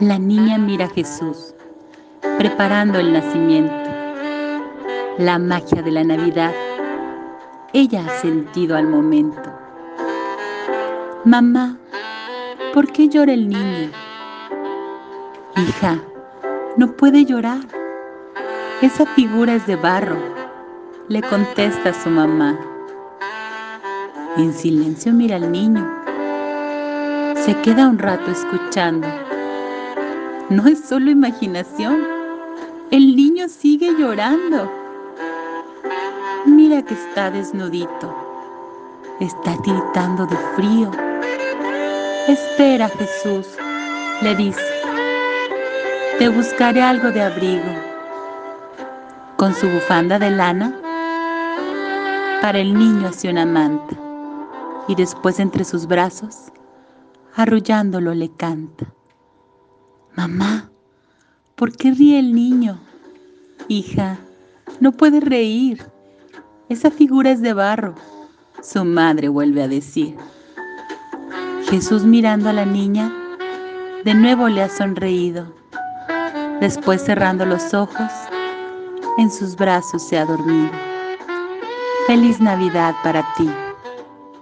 La niña mira a Jesús, preparando el nacimiento. La magia de la Navidad, ella ha sentido al momento. Mamá, ¿por qué llora el niño? Hija, no puede llorar. Esa figura es de barro, le contesta su mamá. En silencio mira al niño. Se queda un rato escuchando. No es solo imaginación. El niño sigue llorando. Mira que está desnudito. Está tiritando de frío. Espera, Jesús, le dice. Te buscaré algo de abrigo. Con su bufanda de lana, para el niño hace una manta y después entre sus brazos, arrullándolo, le canta. Mamá, ¿por qué ríe el niño? Hija, no puede reír. Esa figura es de barro. Su madre vuelve a decir. Jesús mirando a la niña, de nuevo le ha sonreído. Después cerrando los ojos, en sus brazos se ha dormido. Feliz Navidad para ti.